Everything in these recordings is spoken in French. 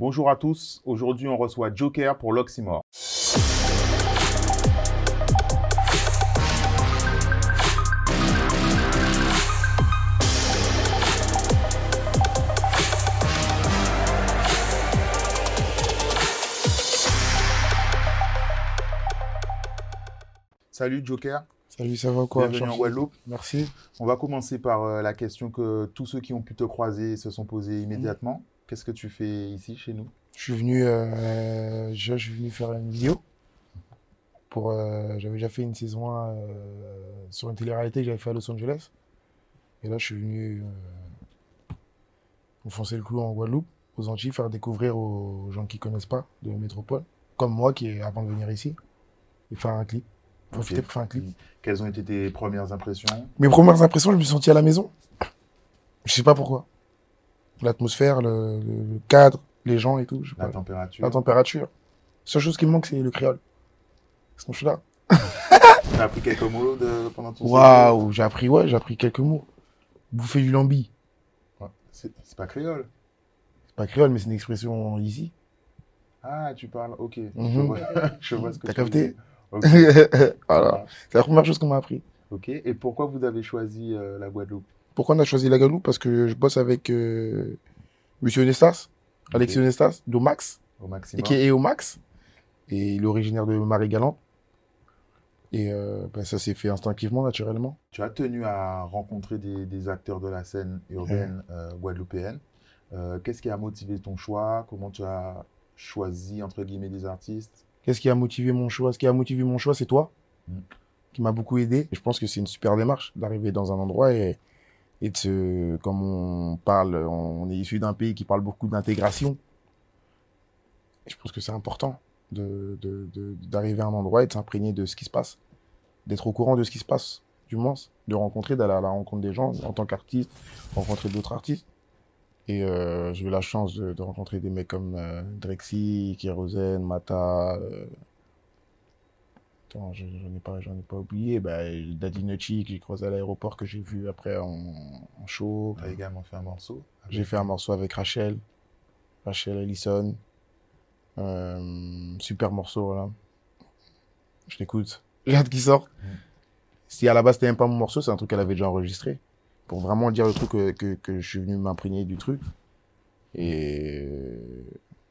Bonjour à tous. Aujourd'hui, on reçoit Joker pour l'Oxymore. Salut Joker. Salut, ça va quoi Bienvenue en Guadeloupe. Merci. On va commencer par euh, la question que tous ceux qui ont pu te croiser se sont posés immédiatement. Qu'est-ce que tu fais ici chez nous? Je suis venu, euh, je suis venu faire une vidéo. Pour, euh, j'avais déjà fait une saison 1 euh, sur une télé-réalité que j'avais fait à Los Angeles. Et là, je suis venu enfoncer le clou en Guadeloupe, aux Antilles, faire découvrir aux gens qui connaissent pas de métropole, comme moi qui avant de venir ici, et faire un clip. Profiter pour faire un clip. Quelles ont été tes premières impressions? Mes premières impressions, je me suis senti à la maison. Je sais pas pourquoi. L'atmosphère, le, cadre, les gens et tout. Je sais La pas. température La température. La seule chose qui me manque, c'est le créole. Sinon, je suis là. Tu as appris quelques mots de- pendant ton Waouh, j'ai appris, ouais, j'ai appris quelques mots. Bouffer du lambi. Ouais. C'est pas créole. C'est pas créole, mais c'est une expression ici. Ah, tu parles, ok. Je, Mhm. vois, je vois ce que T'as tu capté dire. Ok, voilà. C'est la première chose qu'on m'a appris. Ok. Et pourquoi vous avez choisi euh, la Guadeloupe? Pourquoi on a choisi la Guadeloupe Parce que je bosse avec euh, Monsieur Nestas, Alexis Ok. Nestas, d'Omax, et qui est Omax. Et il est originaire de Marie-Galante. Et euh, ben, ça s'est fait instinctivement, naturellement. Tu as tenu à rencontrer des, des acteurs de la scène urbaine euh, guadeloupéenne. Euh, Qu'est-ce qui a motivé ton choix? Comment tu as choisi, entre guillemets, des artistes? Qu'est-ce qui a motivé mon choix? Ce qui a motivé mon choix, c'est toi, Mm. qui m'a beaucoup aidé. Et je pense que c'est une super démarche d'arriver dans un endroit et, et de comme on parle, on est issu d'un pays qui parle beaucoup d'intégration. Je pense que c'est important de, de- de- d'arriver à un endroit et de s'imprégner de ce qui se passe, d'être au courant de ce qui se passe, du moins, de rencontrer, d'aller à la rencontre des gens en tant qu'artiste, rencontrer d'autres artistes. Et euh, j'ai eu la chance de, de rencontrer des mecs comme euh, Drexy, Kérosène, Mata. euh, Attends, j'en ai pas, j'en ai pas oublié. Bah, Daddy Nutty que j'ai croisé à l'aéroport, que j'ai vu après en, en show. Tu as également fait un morceau avec- J'ai fait un morceau avec Rachel, Rachel Ellison. Euh, super morceau, voilà. Je l'écoute. J'ai hâte qu'il sorte. Mm. Si à la base c'était même pas mon morceau, c'est un truc qu'elle avait déjà enregistré. Pour vraiment dire le truc que, que, que je suis venu m'imprégner du truc. Et euh,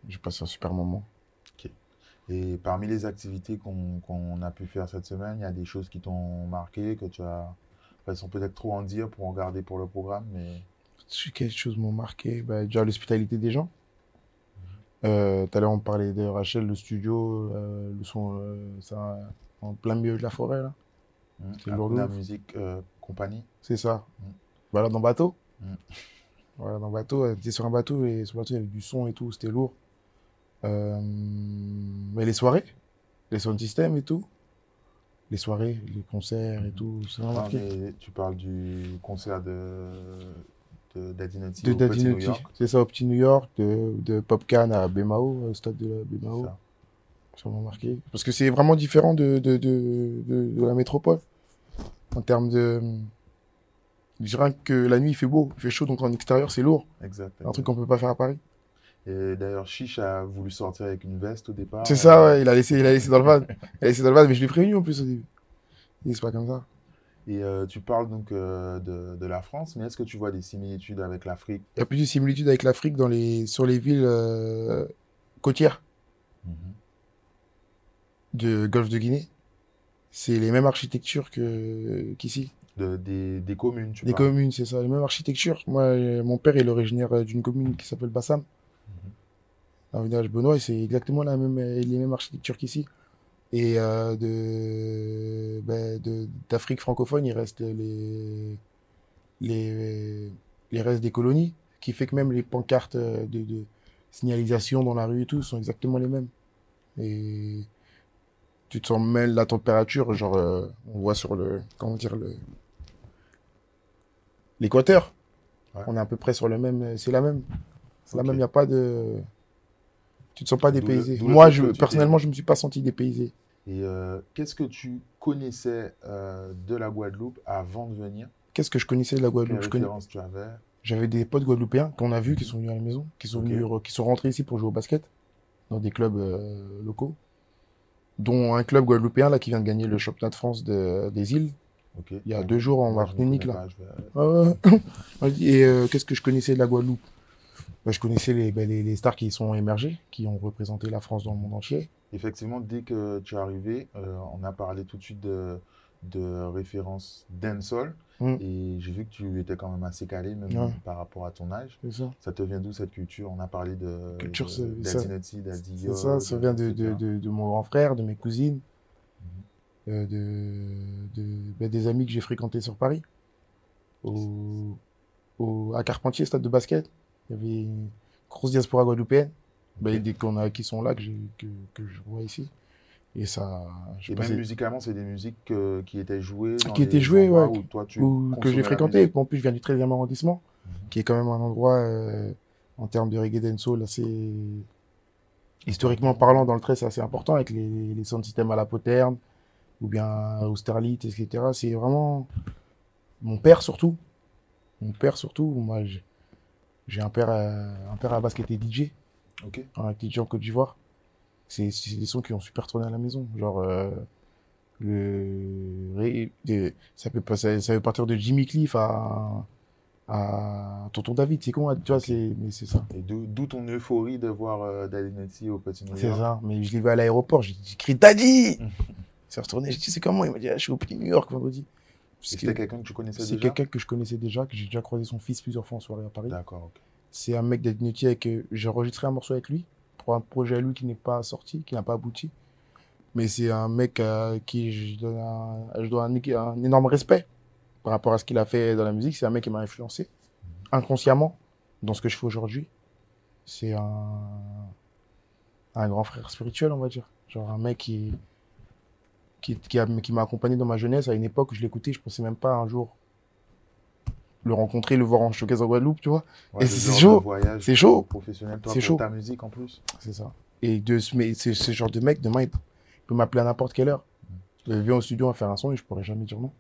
j'ai passé un super moment. Et parmi les activités qu'on a pu faire cette semaine, il y a des choses qui t'ont marqué, que tu as... Elles sont peut-être trop en dire pour en garder pour le programme, mais... Si quelque chose m'a marqué, bah, déjà l'hospitalité des gens. Euh, tout à l'heure, on parlait de Rachel, le studio, euh, le son, euh, ça, en plein milieu de la forêt, là. Hmm. C'est la musique euh, compagnie. C'est ça. Mm. Voilà, dans bateau. Mm. Voilà, dans bateau. Elle était sur un bateau et sur le bateau, il y avait du son et tout, c'était lourd. Euh, mais les soirées, les sound systems et tout. Les soirées, les concerts et tout, ça m'a marqué. mais tu parles du concert de, de Daddy De. York? C'est ça, au petit New York, de, de Popcan à Bemao, au stade de la Bemao. M'a marqué. Parce que c'est vraiment différent de, de, de, de, de la métropole. En termes de. Je dirais que la nuit, il fait beau, il fait chaud, donc en extérieur, c'est lourd. Exact. Un truc qu'on peut pas faire à Paris. Et d'ailleurs, Chiche a voulu sortir avec une veste au départ. C'est ça, ouais, il a laissé, il a laissé dans le van. Il a laissé dans le van, mais je l'ai prévenu en plus au début. Il c'est pas comme ça. Et euh, tu parles donc euh, de, de la France, mais est-ce que tu vois des similitudes avec l'Afrique? Il y a plus de similitudes avec l'Afrique dans les, sur les villes euh, côtières de Golfe de Guinée. C'est les mêmes architectures que, qu'ici. De- des, des communes, tu Des parles. communes, c'est ça, les mêmes architectures. Moi, euh, mon père est originaire euh, d'une commune qui s'appelle Bassam, dans le village Benoît, c'est exactement la même, euh, les mêmes architectures qu'ici. Et euh, de, ben, d'Afrique francophone, il reste les, les, les restes des colonies, qui fait que même les pancartes euh, de, de signalisation dans la rue et tout sont exactement les mêmes. Et tu te sens même la température, genre, euh, on voit sur le, comment dire, le, l'équateur. Ouais. On est à peu près sur le même, c'est la même. Ok. même, il n'y a pas de, tu te sens pas dépaysé. le Moi, je, personnellement, je me suis pas senti dépaysé. Et euh, qu'est-ce que tu connaissais euh, de la Guadeloupe avant de venir? Qu'est-ce que je connaissais de la Guadeloupe? Je, connais- références tu avais? J'avais des potes guadeloupéens qu'on a vus, qui sont venus à la maison, qui sont venus, qui sont rentrés ici pour jouer au basket dans des clubs euh, locaux, dont un club guadeloupéen là qui vient de gagner le championnat de France de- des îles il y a deux jours en Martinique là. pas, vais- ouais. Et qu'est-ce que je connaissais de la Guadeloupe? Bah, Je connaissais les, bah, les, les stars qui sont émergées, qui ont représenté la France dans le monde entier. Effectivement, dès que tu es arrivé, euh, on a parlé tout de suite de, de référence dancehall. Mm. Et j'ai vu que tu étais quand même assez calé, même Ouais. par rapport à ton âge. Ça. Ça te vient d'où cette culture? On a parlé de, Culture, de- ça- C'est ça, ça vient de, de, de, mon grand frère, de mes cousines, Mhm. euh, de, de, bah, des amis que j'ai fréquentés sur Paris. Au, au, à Carpentier, stade de basket, il y avait une grosse diaspora guadeloupéenne. Bah, dès qu'on a, qui sont là, que, que, que je vois ici. Et ça, Et même musicalement, c'est des musiques euh, qui étaient jouées dans Qui étaient jouées, ouais, où toi, tu ou que j'ai fréquenté. En plus, je viens du 13e arrondissement, Mhm. qui est quand même un endroit, euh, en termes de reggae dancehall, assez... Historiquement parlant, dans le 13, c'est assez important, avec les, les sound systems à la poterne, ou bien Austerlitz, etc. C'est vraiment... Mon père, surtout. Mon père, surtout. Moi, j'ai- j'ai un père, euh, un père à basket et DJ, Ok. un DJ en Côte d'Ivoire. C'est des sons qui ont super tourné à la maison. Genre, euh, le, de- ça, peut, ça, ça peut partir de Jimmy Cliff à, à Tonton David. C'est con, hein, tu vois, c'est, mais c'est ça. Et d'où ton euphorie de voir euh, Daddy Nutty au Petit New C'est ça. Mais je l'ai vu à l'aéroport, j'ai crié Daddy! Il s'est retourné, j'ai dit, c'est comment? Il m'a dit, ah, je suis au Petit New York vendredi. C'était que quelqu'un que tu connaissais C'est déjà? quelqu'un que je connaissais déjà, que j'ai déjà croisé son fils plusieurs fois en soirée à Paris. D'accord, ok. C'est un mec d'Adnity avec euh, j'ai enregistré un morceau avec lui pour un projet à lui qui n'est pas sorti, qui n'a pas abouti. Mais c'est un mec à qui je donne un, je un, un énorme respect par rapport à ce qu'il a fait dans la musique. C'est un mec qui m'a influencé inconsciemment dans ce que je fais aujourd'hui. C'est un, un grand frère spirituel, on va dire. Genre un mec qui, qui, qui, a- qui m'a accompagné dans ma jeunesse à une époque où je l'écoutais, je pensais même pas un jour le rencontrer, le voir en showcase en Guadeloupe, tu vois. Ouais, Et c'est chaud. C'est chaud. Professionnel, toi, C'est pour chaud. ta musique en plus. C'est ça. Et de c'est ce genre de mec, demain, il peut m'appeler à n'importe quelle heure. Il vient au studio à faire un son et je pourrais jamais dire non.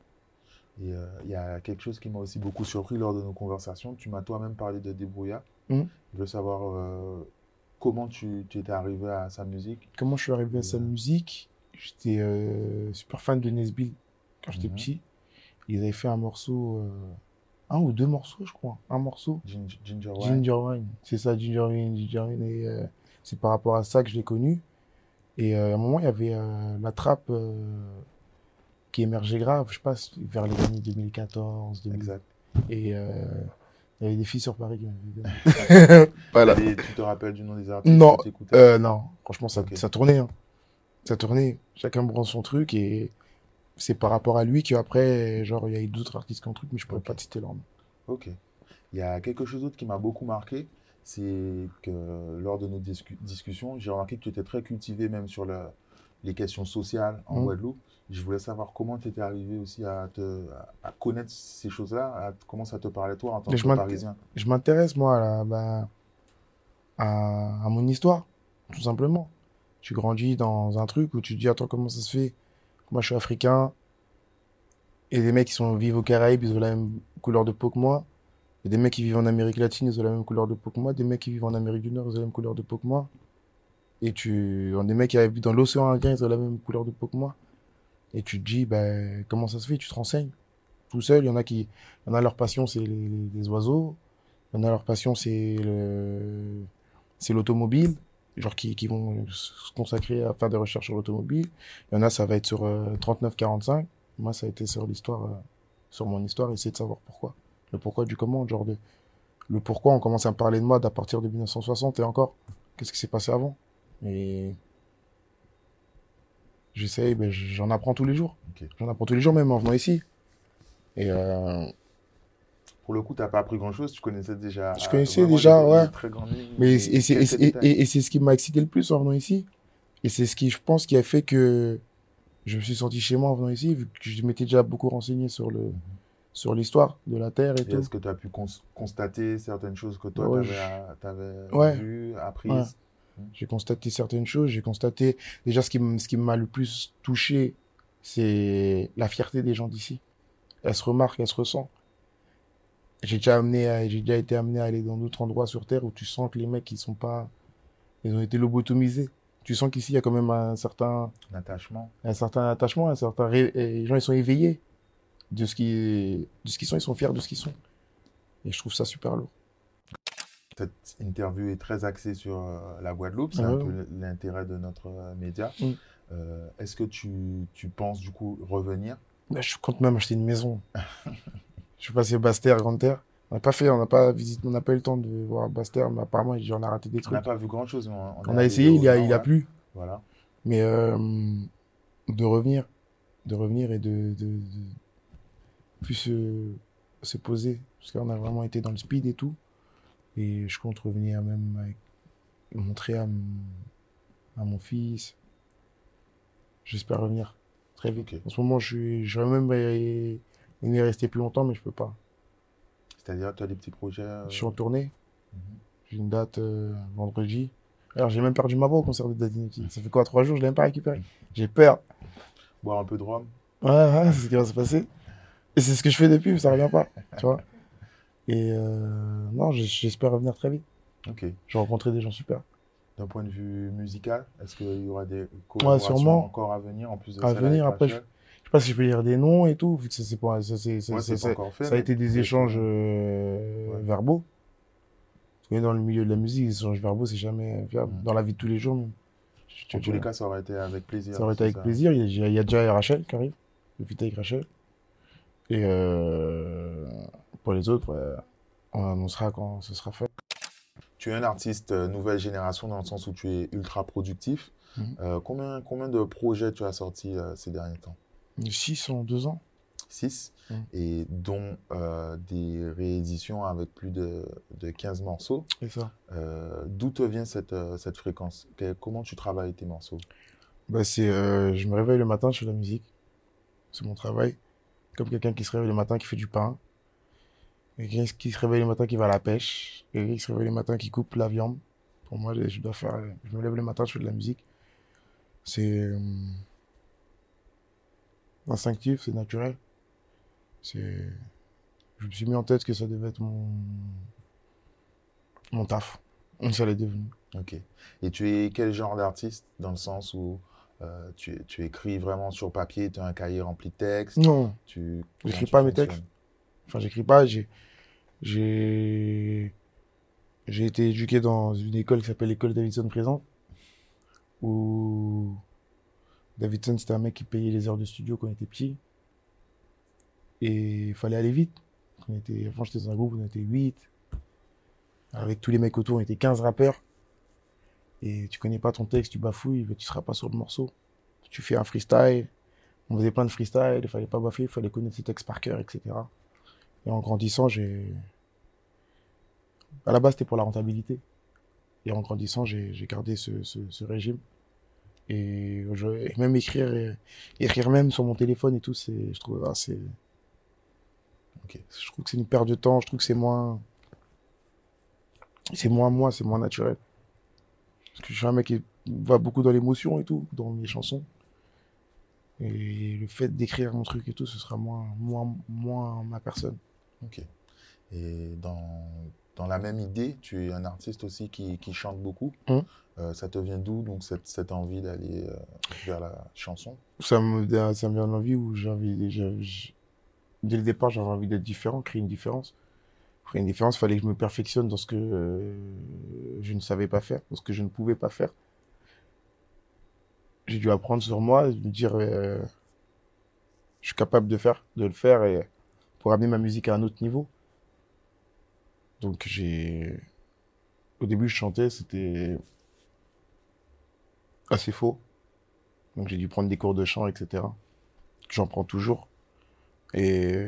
Et euh, il y a quelque chose qui m'a aussi beaucoup surpris lors de nos conversations. Tu m'as toi-même parlé de Débrouillard. Mhm. Je veux savoir euh, comment tu, tu étais arrivé à sa musique. Comment je suis arrivé à sa Ouais. musique? J'étais euh, super fan de Nesbill quand j'étais Mhm. petit. Ils avaient fait un morceau, euh, un ou deux morceaux, je crois. Un morceau. Ginger, Ginger Wine. Ginger Wine. C'est ça, Ginger Wine, Ginger Wine. Et euh, c'est par rapport à ça que je l'ai connu. Et euh, à un moment, il y avait euh, la trappe euh, qui émergeait grave, je sais pas, vers les années 2014, 2000. Exact. Et euh, il y avait des filles sur Paris qui m'avaient voilà. Et tu te rappelles du nom des artistes Non, Euh, non, franchement, ça, ça tournait. hein. Ça tournait. Chacun prend son truc et c'est par rapport à lui qu'après, genre, il y a eu d'autres artistes qui ont truc, mais je pourrais Ok. pas te citer leur nom. Ok. Il y a quelque chose d'autre qui m'a beaucoup marqué, c'est que lors de nos discu- discussions, j'ai remarqué que tu étais très cultivé même sur le- les questions sociales en Mhm. Guadeloupe. Je voulais savoir comment tu étais arrivé aussi à, te, à, à connaître ces choses-là, à- comment ça te parlait toi en tant que Parisien? Je m'intéresse, moi, à, la- bah, à, à mon histoire, tout simplement. Tu grandis dans un truc où tu te dis, attends, comment ça se fait? Moi, je suis africain. Et des mecs qui sont, vivent aux Caraïbes, ils ont la même couleur de peau que moi. Et des mecs qui vivent en Amérique latine, ils ont la même couleur de peau que moi. Des mecs qui vivent en Amérique du Nord, ils ont la même couleur de peau que moi. Et tu, des mecs qui vivent dans l'océan Indien, ils ont la même couleur de peau que moi. Et tu te dis, ben, comment ça se fait? Tu te renseignes. Tout seul, il y en a qui, il y en a leur passion, c'est les oiseaux. Il y en a leur passion, c'est le, c'est l'automobile. Genre qui, qui vont se consacrer à faire des recherches sur l'automobile. Il y en a, ça va être sur euh, 39-45. Moi, ça a été sur l'histoire, euh, sur mon histoire, essayer de savoir pourquoi. Le pourquoi du comment, genre de, le pourquoi on commence à me parler de mode à partir de 1960 et encore. Qu'est-ce qui s'est passé avant? Et j'essaye, ben, j'en apprends tous les jours. J'en apprends tous les jours, même en venant ici. Et euh, Pour le coup, tu n'as pas appris grand-chose, tu connaissais déjà. Je connaissais vraiment déjà, ouais. très Mais et et c'est ce qui m'a excité le plus en venant ici. Et c'est ce qui, je pense, qui a fait que je me suis senti chez moi en venant ici, vu que je m'étais déjà beaucoup renseigné sur le, sur l'histoire de la Terre et Et tout. est-ce que tu as pu cons- constater certaines choses que toi, Ouais, tu je- avais, Ouais. vues, apprises? Ouais. J'ai constaté certaines choses. J'ai constaté, déjà, ce qui, m- ce qui m'a le plus touché, c'est la fierté des gens d'ici. Elle se remarque, elle se ressent. J'ai déjà amené, à- j'ai déjà été amené à aller dans d'autres endroits sur Terre où tu sens que les mecs, ils sont pas, ils ont été lobotomisés. Tu sens qu'ici, il y a quand même un certain, L'attachement. un certain attachement, un certain, ré- les gens, ils sont éveillés de ce qui, de ce qu'ils sont, ils sont fiers de ce qu'ils sont. Et je trouve ça super lourd. Cette interview est très axée sur euh, la Guadeloupe, c'est Ah un ouais. peu l'intérêt de notre euh, média. Mm. Euh, Est-ce que tu, tu penses du coup revenir? Là, je compte même acheter une maison. je suis passé Basse-Terre, Grande-Terre. On n'a pas fait, on n'a pas visité, on n'a pas eu le temps de voir Basse-Terre, mais apparemment, j'en ai raté des On n'a trucs. pas vu grand chose. On, On est a essayé, il y a, il a plu. Voilà. Mais euh, de revenir, de revenir et de, de, de plus se, se poser. Parce qu'on a vraiment été dans le speed et tout. Et je compte revenir même avec, montrer à, mon- à mon fils. J'espère revenir très vite. En ce moment, je suis, j'aurais même aimé aimé rester plus longtemps, mais je peux pas. C'est-à-dire, tu as des petits projets. euh, Je suis en tournée. mhm. J'ai une date euh, vendredi. Alors, j'ai même perdu ma voix au concert de Dadinetti. Ça fait quoi, trois jours, je l'ai même pas récupéré. J'ai peur. Boire un peu de rhum. Ouais, ouais, c'est ce qui va se passer. Et c'est ce que je fais depuis, mais ça revient pas. Tu vois Et euh, non, j'espère revenir très vite. Ok. J'ai rencontré des gens super. D'un point de vue musical, est-ce qu'il y aura des collaborations encore à venir en plus de À venir, après, Je sais pas si je peux dire des noms et tout, vu que ça, c'est pas, ça, c'est, c'est- Ouais, c'est- c'est pas ça- encore fait, ça a mais été des échanges euh, euh, ouais. verbaux. Parce que dans le milieu de la musique, les échanges verbaux, c'est jamais fiable. Mm. Dans la vie de tous les jours, même. Je- En je- tous les cas, ça aurait été avec plaisir. Ça aurait été avec plaisir. Il y, a, il y a déjà Rachel qui arrive. Le feat avec Rachel. Et euh, pour les autres, ouais, on annoncera quand ce sera fait. Tu es un artiste euh, nouvelle génération dans le sens où tu es ultra productif. Euh, combien, combien de projets tu as sortis euh, ces derniers temps? 6 en 2 ans. 6 Mhm. et dont euh, des rééditions avec plus de, de 15 morceaux. C'est ça. Euh, D'où te vient cette, euh, cette fréquence? Que- Comment tu travailles tes morceaux? Bah, c'est, euh, je me réveille le matin, je fais de la musique. C'est mon travail. Comme quelqu'un qui se réveille le matin qui fait du pain. Quelqu'un qui se réveille le matin qui va à la pêche. Quelqu'un qui se réveille le matin qui coupe la viande. Pour moi, je dois faire. Je me lève le matin, je fais de la musique. C'est instinctif, c'est naturel. C'est. Je me suis mis en tête que ça devait être mon mon taf. Ça l'est devenu. Ok. Et tu es quel genre d'artiste Dans le sens où euh, tu, tu écris vraiment sur papier, tu as un cahier rempli de textes? Non, tu, J'écris pas mes textes. Enfin, j'écris pas. J'ai, j'ai, j'ai été éduqué dans une école qui s'appelle l'école Davidson Présente, où Davidson c'était un mec qui payait les heures de studio quand on était petit, et il fallait aller vite. On était, enfin, j'étais dans un groupe, on était 8 avec tous les mecs autour, on était 15 rappeurs, et tu connais pas ton texte, tu bafouilles, tu seras pas sur le morceau. Tu fais un freestyle, on faisait plein de freestyle, il fallait pas bafouiller, il fallait connaître ses textes par cœur, etc. Et en grandissant, j'ai. À la base, c'était pour la rentabilité. Et en grandissant, j'ai gardé ce régime. Et, même écrire, écrire même sur mon téléphone et tout, c'est, je trouve, ah, c'est, je trouve que c'est une perte de temps. Je trouve que c'est moins, c'est moins moi, c'est moins naturel. Parce que je suis un mec qui va beaucoup dans l'émotion et tout, dans mes chansons. Et le fait d'écrire mon truc et tout, ce sera moins, moins, moins ma personne. Ok. Et dans, dans la même idée, tu es un artiste aussi qui, qui chante beaucoup. Mhm. Euh, ça te vient d'où, donc, cette, cette envie d'aller euh, vers la chanson? Ça me, ça me vient d'envie où j'ai envie, dès le départ, j'avais envie d'être différent, créer une différence. Pour créer une différence, il fallait que je me perfectionne dans ce que euh, je ne savais pas faire, dans ce que je ne pouvais pas faire. J'ai dû apprendre sur moi, me dire, je suis capable de faire, de le faire et pour amener ma musique à un autre niveau. Donc j'ai, au début, je chantais, c'était assez faux. Donc j'ai dû prendre des cours de chant, etc. J'en prends toujours. Et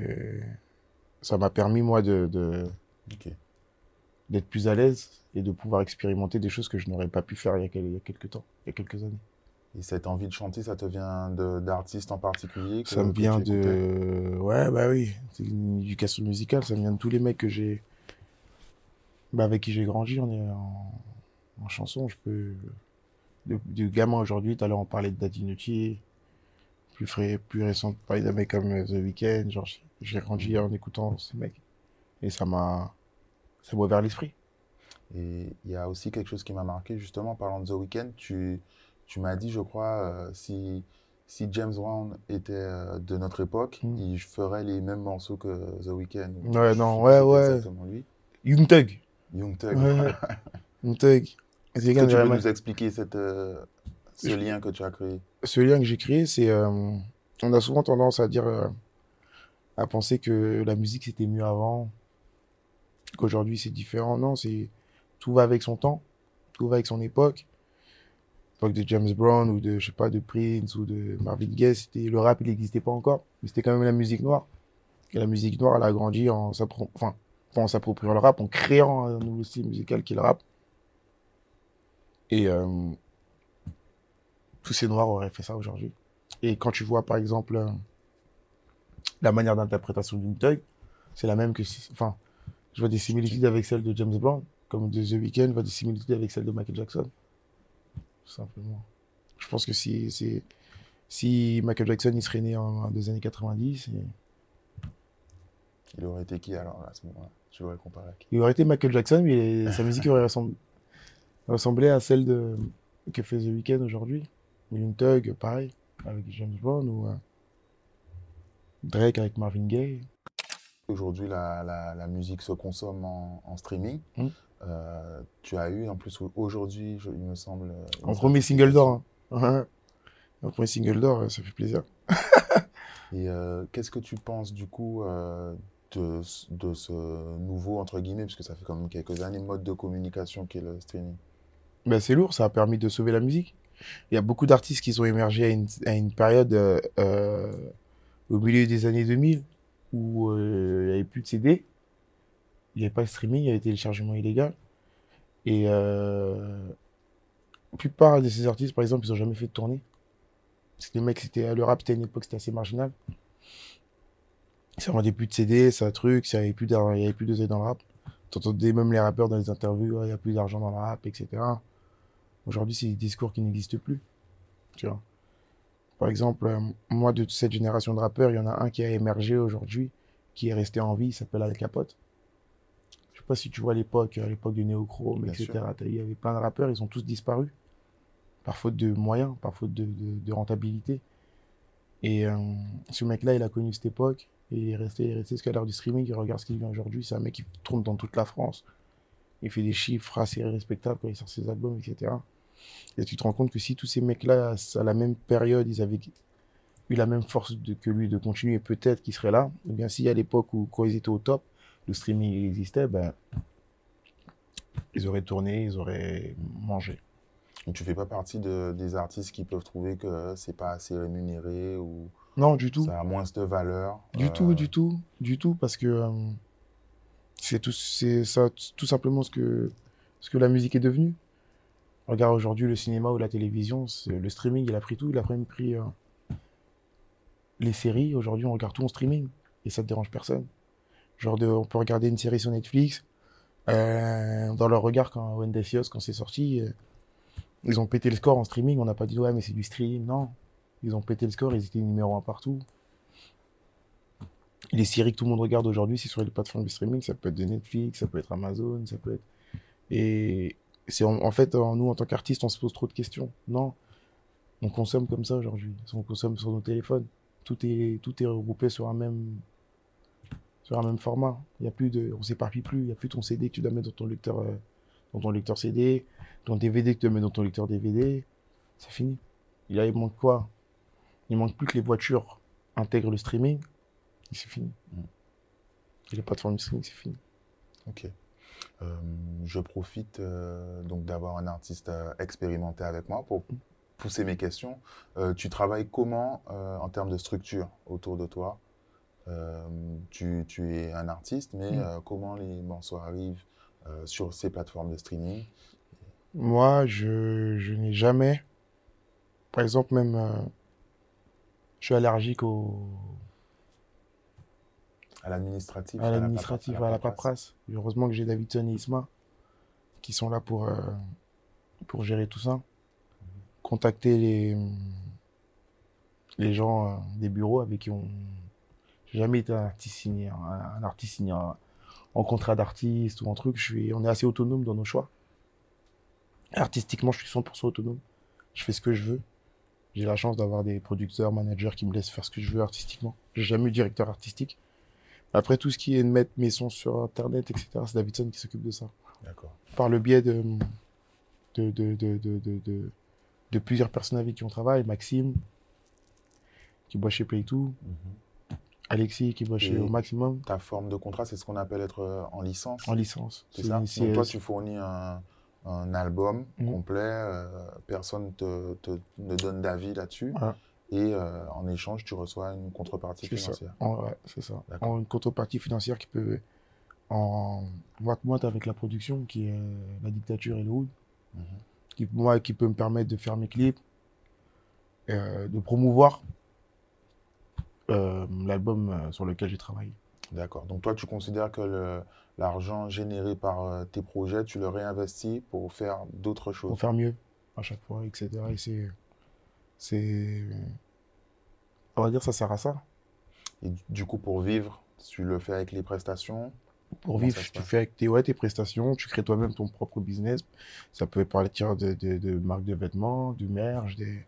ça m'a permis, moi, de, d'être plus à l'aise et de pouvoir expérimenter des choses que je n'aurais pas pu faire il y a, il y a quelques temps, il y a quelques années. Et cette envie de chanter, ça te vient d'artistes en particulier que- Ça me vient de... Ouais, bah oui, c'est une éducation musicale, ça me vient de tous les mecs que j'ai... Bah, avec qui j'ai grandi on est en... en chanson. Je peux... De gamin aujourd'hui, tout à l'heure on parlait de Daddy plus frais, plus récent, parler d'un mec comme euh, The Weeknd, genre j'ai- grandi en écoutant ces mecs. Et ça m'a ça m'a ouvert l'esprit. Et il y a aussi quelque chose qui m'a marqué, justement, parlant de The Weeknd. Tu, tu m'as dit, je crois, euh, si, si James Brown était euh, de notre époque, Mm. il ferait les mêmes morceaux que The Weeknd. Ouais, non, ouais, ouais. exactement lui. Young Thug. Young Thug. Ouais. Young Thug. Est-ce que tu peux nous expliquer cette, euh, ce Je- lien que tu as créé? Ce lien que j'ai créé, c'est. euh, on a souvent tendance à dire. euh, à penser que la musique c'était mieux avant, qu'aujourd'hui c'est différent. Non, c'est. Tout va avec son temps, tout va avec son époque. L'époque de James Brown ou de, je sais pas, de Prince ou de Marvin Gaye, c'était, le rap il n'existait pas encore, mais c'était quand même la musique noire. Et la musique noire, elle a grandi en s'appro- enfin, pas en s'appropriant le rap, en créant un nouveau style musical qui est le rap. Et euh, tous ces noirs auraient fait ça aujourd'hui. Et quand tu vois, par exemple, euh, la manière d'interprétation d'une Thug, c'est la même que si, enfin, je vois des similitudes avec celle de James Brown, comme de The Weeknd, je vois des similitudes avec celle de Michael Jackson. Tout simplement. Je pense que si, si Michael Jackson, il serait né en, en des années 90, et- Il aurait été qui alors à ce moment-là? L'aurais comparé à qui il aurait été Michael Jackson, mais sa musique aurait ressemblé, ressemblé à celle de, que fait The Weeknd aujourd'hui. Ou Young Thug, pareil, avec James Brown, ou euh, Drake avec Marvin Gaye. Aujourd'hui, la, la, la musique se consomme en, en streaming. Mm. Euh, tu as eu, en plus, aujourd'hui, il me semble. euh, une En premier single d'or. Hein. En premier single d'or, ça fait plaisir. Et euh, qu'est-ce que tu penses du coup de, ce- de ce nouveau, entre guillemets, parce que ça fait quand même quelques années, mode de communication qu'est le streaming Ben, c'est lourd, ça a permis de sauver la musique. Il y a beaucoup d'artistes qui sont émergés à une, période euh, euh, au milieu des années 2000 où euh, il n'y avait plus de CD, il n'y avait pas de streaming, il y avait téléchargement illégal. Et euh, la plupart de ces artistes, par exemple, ils n'ont jamais fait de tournée. Parce que les mecs, c'était, le rap, c'était une époque, c'était assez marginal. Ça vendait plus de CD, ça truc, il y avait plus d'oseille dans le rap. T'entendais même les rappeurs dans les interviews, il y a plus d'argent dans le rap, etc. Aujourd'hui, c'est des discours qui n'existent plus. Tu vois. Par exemple, euh, moi, de cette génération de rappeurs, il y en a un qui a émergé aujourd'hui, qui est resté en vie, il s'appelle Al Capote. Je sais pas si tu vois l'époque, à l'époque du Néochrome, Bien etc. Il y avait plein de rappeurs, ils ont tous disparu. Par faute de moyens, par faute de, de- de rentabilité. Et euh, ce mec-là, il a connu cette époque, il est resté, il est resté jusqu'à l'heure du streaming, il regarde ce qu'il vient aujourd'hui. C'est un mec qui tourne dans toute la France. Il fait des chiffres assez respectables quand il sort ses albums, etc. Et tu te rends compte que si tous ces mecs-là, à la même période, ils avaient eu la même force que lui de continuer, peut-être qu'ils seraient là. Ou bien si à l'époque où, quand ils étaient au top, le streaming existait, ben, ils auraient tourné, ils auraient mangé. Tu fais pas partie de, des artistes qui peuvent trouver que c'est pas assez rémunéré ou Non, du tout. ça a moins de valeur. Du euh, tout, du tout, du tout, parce que euh, c'est tout, c'est ça, tout simplement ce que, ce que la musique est devenue. Regarde aujourd'hui le cinéma ou la télévision, le streaming, il a pris tout, il a même pris euh, les séries. Aujourd'hui, on regarde tout en streaming et ça ne dérange personne. Genre, de, on peut regarder une série sur Netflix. euh, dans leur regard, quand Wendy Fios, quand c'est sorti, euh, ils ont pété le score en streaming. On n'a pas dit ouais, mais c'est du stream. Non, ils ont pété le score, ils étaient numéro un partout. Les séries que tout le monde regarde aujourd'hui, c'est sur les plateformes de streaming. Ça peut être de Netflix, ça peut être Amazon, ça peut être. Et c'est en, fait, nous, en tant qu'artistes, on se pose trop de questions. Non, on consomme comme ça aujourd'hui. On consomme sur nos téléphones. Tout est, tout est regroupé sur un même, sur un même format. Il y a plus de, on s'éparpille plus. Il n'y a plus ton CD que tu dois mettre dans ton lecteur, euh, dans ton lecteur CD, ton DVD que tu dois mettre dans ton lecteur DVD. C'est fini. Il, y a- il manque quoi? Il manque plus que les voitures intègrent le streaming. Et c'est fini. Mm. Et les plateformes de streaming, c'est fini. Ok. Euh, je profite euh, donc d'avoir un artiste euh, expérimenté avec moi pour pousser mes questions. Tu travailles comment en termes de structure autour de toi? Tu, tu es un artiste, mais Mm. comment les morceaux arrivent sur ces plateformes de streaming? Moi, je, je n'ai jamais. Par exemple, même. Je suis allergique au, À l'administratif à la l'administratif, à la paperasse. Heureusement que j'ai Davidson et Isma qui sont là pour, euh, pour gérer tout ça. Contacter les, les gens euh, des bureaux avec qui on. J'ai jamais été un artiste signé, un, un artiste signé en, en contrat d'artiste ou en truc. Je suis, on est assez autonome dans nos choix. Artistiquement, je suis 100% autonome. Je fais ce que je veux. J'ai la chance d'avoir des producteurs, managers qui me laissent faire ce que je veux artistiquement. J'ai jamais eu directeur artistique. Après, tout ce qui est de mettre mes sons sur Internet, etc., c'est Davidson qui s'occupe de ça. D'accord. Par le biais de, de, de, de, de, plusieurs personnes avec qui on travaille. Maxime, qui boit chez Play2. Alexis, qui boit chez Au Maximum, Ta forme de contrat, c'est ce qu'on appelle être euh, en licence. en licence. C'est ça. Donc toi, tu fournis un, un album Mhm. complet, euh, personne te, te- ne donne d'avis là-dessus, et euh, en échange, tu reçois une contrepartie financière. Ouais, c'est ça. En une contrepartie financière qui peut en moite-moite avec la production, qui est la dictature et le hood, Mhm. qui, moi, qui peut me permettre de faire mes clips, euh, de promouvoir l'album sur lequel j'ai travaillé. D'accord. Donc toi, tu considères que l'argent généré par euh, tes projets, tu le réinvestis pour faire d'autres choses? Pour faire mieux à chaque fois, etc. Et c'est. C'est. On va dire, ça sert à ça. Et du- coup, pour vivre, tu le fais avec les prestations? Pour vivre, tu fais avec tes, ouais, tes prestations, tu crées toi-même ton propre business. Ça peut partir de, de, de marques de vêtements, du merch, des,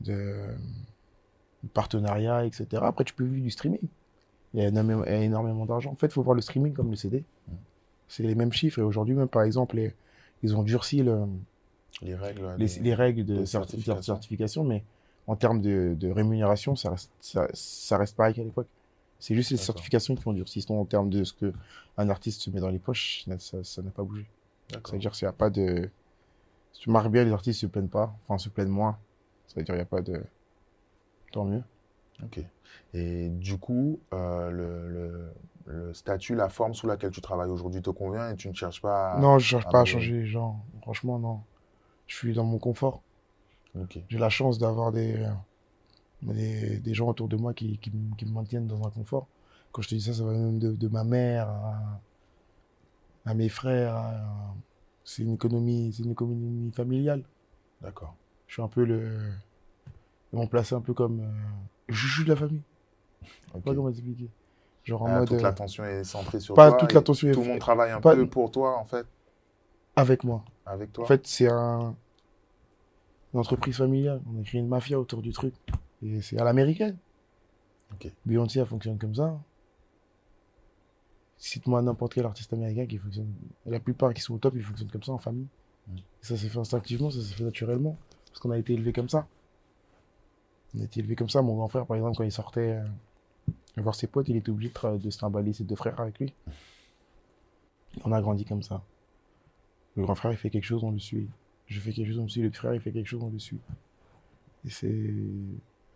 de, de partenariats, etc. Après, tu peux vivre du streaming. Il y a énormément, d'argent. En fait, il faut voir le streaming comme le CD. C'est les mêmes chiffres. Et aujourd'hui, même par exemple, les- ils ont durci le, Les règles. les, les- les règles de de certi- certification. certification, mais en termes de, de rémunération, ça reste, ça, ça reste pareil qu'à l'époque. C'est juste les certifications qui ont durci. Sinon, en termes de ce que un artiste se met dans les poches, ça n'a pas bougé. C'est-à-dire qu'il n'y a pas de. Si tu marques bien, les artistes se plaignent pas. Enfin, se plaignent moins. C'est-à-dire qu'il n'y a pas de. Tant mieux. Ok. Et du coup, euh, le, le- le statut, la forme sous laquelle tu travailles aujourd'hui te convient et tu ne cherches pas à... non, je cherche ah, pas à changer les gens. Franchement, non. Je suis dans mon confort. J'ai la chance d'avoir des, euh, des, des gens autour de moi qui, qui, me- qui me maintiennent dans un confort. Quand je te dis ça, ça va même de, de ma mère à, à mes frères. C'est une économie, c'est une économie familiale. D'accord. Je suis un peu le. Ils m'ont placé un peu comme. Euh, chouchou de la famille. Ok. Pas comment expliquer. Genre en Ah, mode. toute euh, l'attention est centrée sur pas toi. toute l'attention est Tout le monde travaille un pas- peu pour toi, en fait, avec moi. avec toi. En fait, c'est un, une entreprise familiale. On a créé une mafia autour du truc. Et c'est à l'américaine. Beyoncé, elle fonctionne comme ça. Cite-moi n'importe quel artiste américain qui fonctionne. La plupart qui sont au top, ils fonctionnent comme ça en famille. Mm. Ça s'est fait instinctivement, ça s'est fait naturellement. Parce qu'on a été élevé comme ça. On été élevé comme ça. Mon grand frère, par exemple, quand il sortait euh, voir ses potes, il était obligé de, de se trimballer ses deux frères avec lui. On a grandi comme ça. Le grand frère, il fait quelque chose, on le suit. Je fais quelque chose, on le suit. Le frère, il fait quelque chose, on le suit. Et c'est.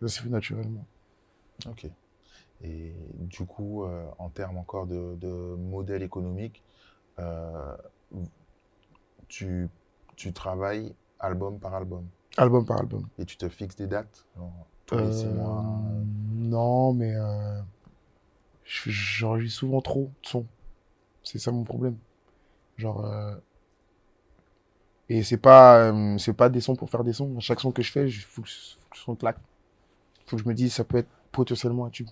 Ça s'est fait naturellement. Ok. Et du coup, euh, en termes encore de, modèle économique, euh, tu travailles album par album Album par album. et tu te fixes des dates genre, tous les six Euh, mois. Non, mais euh, je- j'enregistre souvent trop de sons. C'est ça mon problème. Genre. euh, Et c'est pas, euh, c'est pas des sons pour faire des sons. Chaque son que je fais, il faut que, son claque. faut que je me dise, ça peut être potentiellement un tube.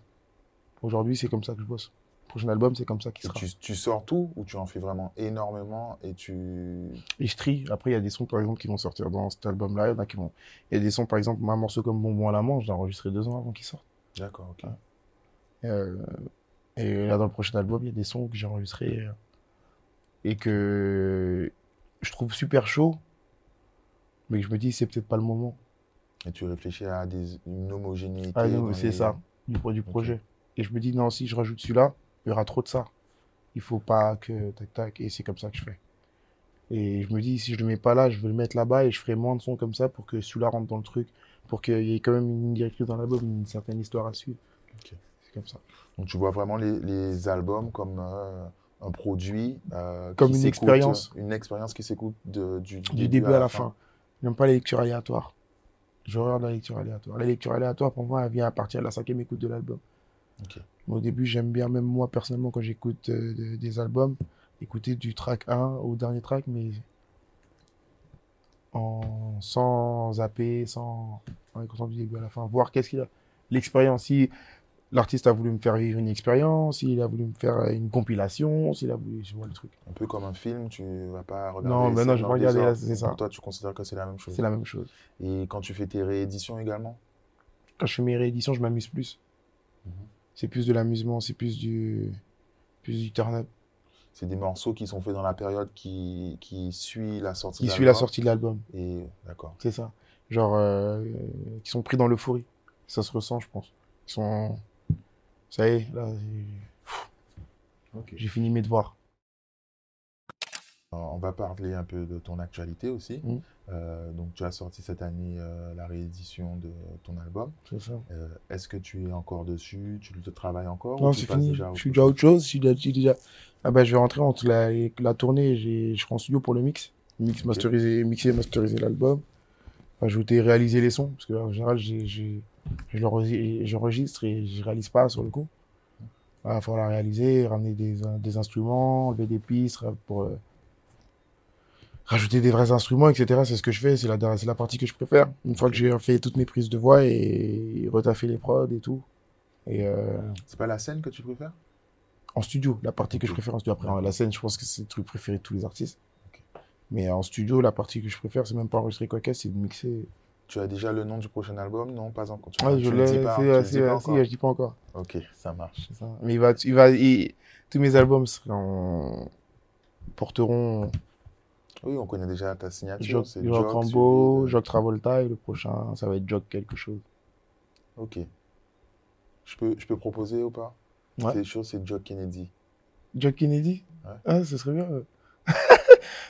Aujourd'hui, c'est comme ça que je bosse. Prochain album, c'est comme ça qu'il sera. tu, tu sors tout ou tu en fais vraiment énormément et tu... Et je trie. Après, il y a des sons, par exemple, qui vont sortir dans cet album-là. Il y en a qui vont. Il y a des sons, par exemple, un morceau comme Bonbon à la manche, j'ai enregistré deux ans avant qu'il sorte. D'accord, ok. Euh, et là, dans le prochain album, il y a des sons que j'ai enregistrés euh, et que je trouve super chaud, mais que je me dis, c'est peut-être pas le moment. Et tu réfléchis à des, une homogénéité. Ah c'est les- ça, du, du projet. Et je me dis, non, si je rajoute celui-là, il y aura trop de ça. Il faut pas que tac tac, et c'est comme ça que je fais. Et je me dis, si je le mets pas là, je vais le mettre là-bas et je ferai moins de sons comme ça pour que celui-là rentre dans le truc, pour qu'il y ait quand même une directrice dans l'album, une certaine histoire à suivre. C'est comme ça. Donc tu vois vraiment les, les albums comme euh, un produit. euh, Comme une expérience. Une expérience qui s'écoute du, du début à la fin. J'aime pas les lectures aléatoires. J'ai horreur de la lecture aléatoire. La lecture aléatoire, pour moi, elle vient à partir de la cinquième écoute de l'album. Au début, j'aime bien, même moi, personnellement, quand j'écoute euh, de- des albums, écouter du track 1 au dernier track, mais en, sans zapper, sans en écoutant du début à la fin. Voir qu'est-ce qu'il a. L'expérience. Si l'artiste a voulu me faire vivre une expérience, s'il a voulu me faire euh, une compilation, s'il a voulu, je vois le truc. Un peu comme un film, tu vas pas regarder. Non, non, je vais regarder, c'est ça. Toi, tu considères que c'est la même chose. C'est la même chose. Et quand tu fais tes rééditions également? Quand je fais mes rééditions, je m'amuse plus. Mhm. C'est plus de l'amusement, c'est plus du, plus du turn-up. C'est des morceaux qui sont faits dans la période qui, qui suit la sortie Qui de suit la sortie de l'album, Et d'accord. c'est ça. Genre, euh, qui sont pris dans l'euphorie. Ça se ressent, je pense. Ils sont, ça y est, là, j'ai fini mes devoirs. On va parler un peu de ton actualité aussi. Mhm. Euh, donc, tu as sorti cette année euh, la réédition de ton album. C'est ça. Euh, Est-ce que tu es encore dessus? Tu te travailles encore Non, c'est fini. déjà Je suis déjà autre chose. Je suis déjà, Ah bah, je vais rentrer entre la, la tournée. J'ai, je serai en studio pour le mix. Mix, masteriser, mixer, masteriser l'album. Ajouter, réaliser les sons. Parce que, en général, j'enregistre et je réalise pas sur le coup. Il va falloir réaliser, ramener des, des instruments, enlever des pistes pour rajouter des vrais instruments, etc. C'est ce que je fais. C'est la, la partie que je préfère. Une fois que j'ai fait toutes mes prises de voix et retaffer les prods et tout. Et, euh, C'est pas la scène que tu préfères? en studio, la partie que je préfère en studio. Après, la scène, je pense que c'est le truc préféré de tous les artistes. Mais en studio, la partie que je préfère, c'est même pas enregistrer quoi que c'est de mixer. Tu as déjà le nom du prochain album? Non, pas encore. Tu, Ouais, tu je le l'ai, dis pas, tu le dis pas encore si, je dis pas encore. Ok, ça marche. Ça. Mais il va, il va, il- tous mes albums seront, porteront Oui, on connaît déjà ta signature. Jock, Rambo, Jock Travolta et le prochain, ça va être Jock quelque chose. Ok. Je peux, je peux proposer ou pas? Ouais. C'est chaud, c'est Jock Kennedy. Jock Kennedy? Ouais. Ah, ce serait bien.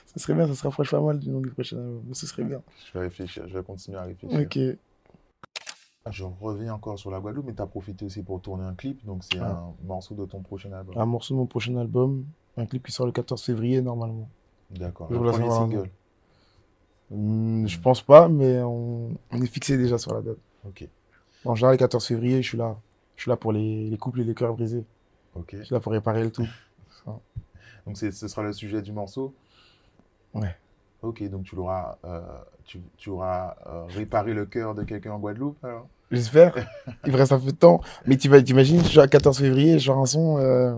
ce serait bien, ça se rapproche pas mal du nom du prochain album. Ce serait bien. Je vais réfléchir, je vais continuer à réfléchir. Ok. Je reviens encore sur la Guadeloupe, mais tu as profité aussi pour tourner un clip, donc c'est Ah. un morceau de ton prochain album. Un morceau de mon prochain album, un clip qui sort le 14 février normalement. D'accord. Je Le premier single. Hmm, je pense pas, mais on, on est fixé déjà sur la date. Ok. En général, le 14 février, je suis là. Je suis là pour les, les couples et les cœurs brisés. Ok. Je suis là pour réparer le tout. Donc ce sera le sujet du morceau? Ouais. Ok, donc tu l'auras, euh, tu, tu auras euh, réparé le cœur de quelqu'un en Guadeloupe. alors? J'espère. Il me reste un peu de temps. Mais tu vas- t'imagines, genre 14 février, genre un son euh,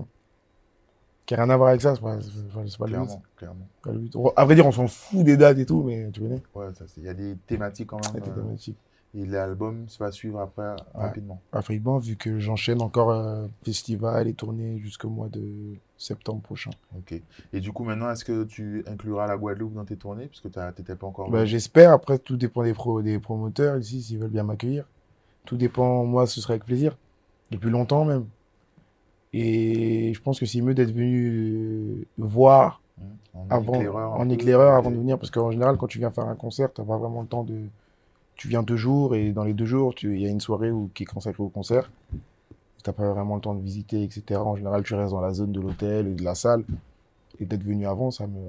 qui a rien à voir avec ça. C'est pas, c'est pas-. Clairement, clairement. À vrai dire, on s'en fout des dates et tout, mais tu connais. Ouais, ça, c'est- il y a des thématiques quand même. C'était euh, thématique. et l'album va suivre après rapidement. Africain, vu que j'enchaîne encore euh, festival et tournée jusqu'au mois de septembre prochain. Ok. Et du coup, maintenant, est-ce que tu incluras la Guadeloupe dans tes tournées? Puisque tu n'étais pas encore. Bah. J'espère. Après, tout dépend des, pro des promoteurs ici, s'ils veulent bien m'accueillir. Tout dépend. Moi, ce serait avec plaisir. Depuis longtemps même. Et je pense que c'est mieux d'être venu euh, voir Mmh. En avant, éclaireur. en éclaireur avant de venir. Parce qu'en général, quand tu viens faire un concert, tu n'as pas vraiment le temps de. Tu viens deux jours et dans les deux jours, il y a une soirée où, qui est consacrée au concert. Tu n'as pas vraiment le temps de visiter, etc. En général, tu restes dans la zone de l'hôtel et de la salle. Et d'être venu avant, ça me.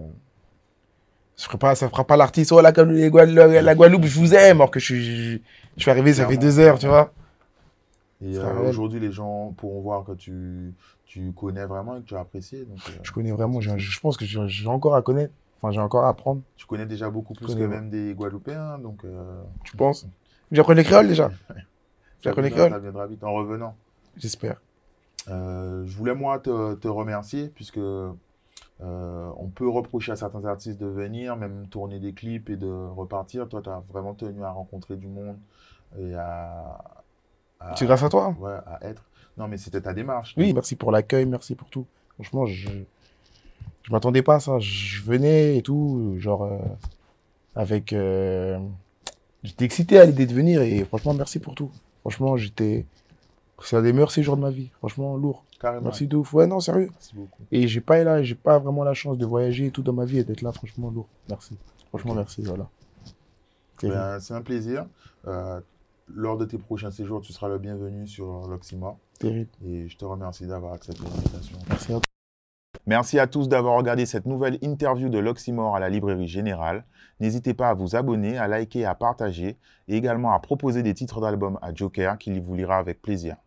Ça fera pas, ça fera pas l'artiste, oh la, la Guadeloupe, je vous aime, alors que je suis, je, je suis arrivé, ça fait deux heures, tu vois. Et euh, aujourd'hui, les gens pourront voir que tu, tu connais vraiment et que tu as apprécié. Donc, euh, Je connais vraiment, je pense que j'ai encore à connaître. Enfin, j'ai encore à apprendre. tu connais déjà beaucoup plus que même des Guadeloupéens. Donc, euh, Tu penses? J'apprends le créole déjà? J'apprends le viendra, créole. ça viendra vite en revenant. J'espère. Je voulais moi te, te remercier puisque on peut reprocher à certains artistes de venir, même tourner des clips et de repartir. Toi, tu as vraiment tenu à rencontrer du monde et à- C'est grâce à toi. ouais, à être. Non, mais c'était ta démarche. Oui, merci pour l'accueil, merci pour tout. Franchement, je je m'attendais pas à ça. Je venais et tout, genre euh, avec. euh, J'étais excité à l'idée de venir et franchement, merci pour tout. Franchement, j'étais. C'est un des meilleurs séjours de ma vie. Franchement, lourd. Carrément. Merci de ouf. Ouais, non, sérieux. Merci beaucoup. Et j'ai pas là, j'ai pas vraiment la chance de voyager et tout dans ma vie et d'être là, franchement, lourd. Merci. Franchement, merci, voilà. Ben, c'est un plaisir. Euh, lors de tes prochains séjours, tu seras le bienvenu sur l'Oxymore. Terrible. Et je te remercie d'avoir accepté l'invitation. Merci à toi. Merci à tous d'avoir regardé cette nouvelle interview de l'Oxymore à la Librairie Générale. N'hésitez pas à vous abonner, à liker, à partager et également à proposer des titres d'albums à Joker qui vous lira avec plaisir.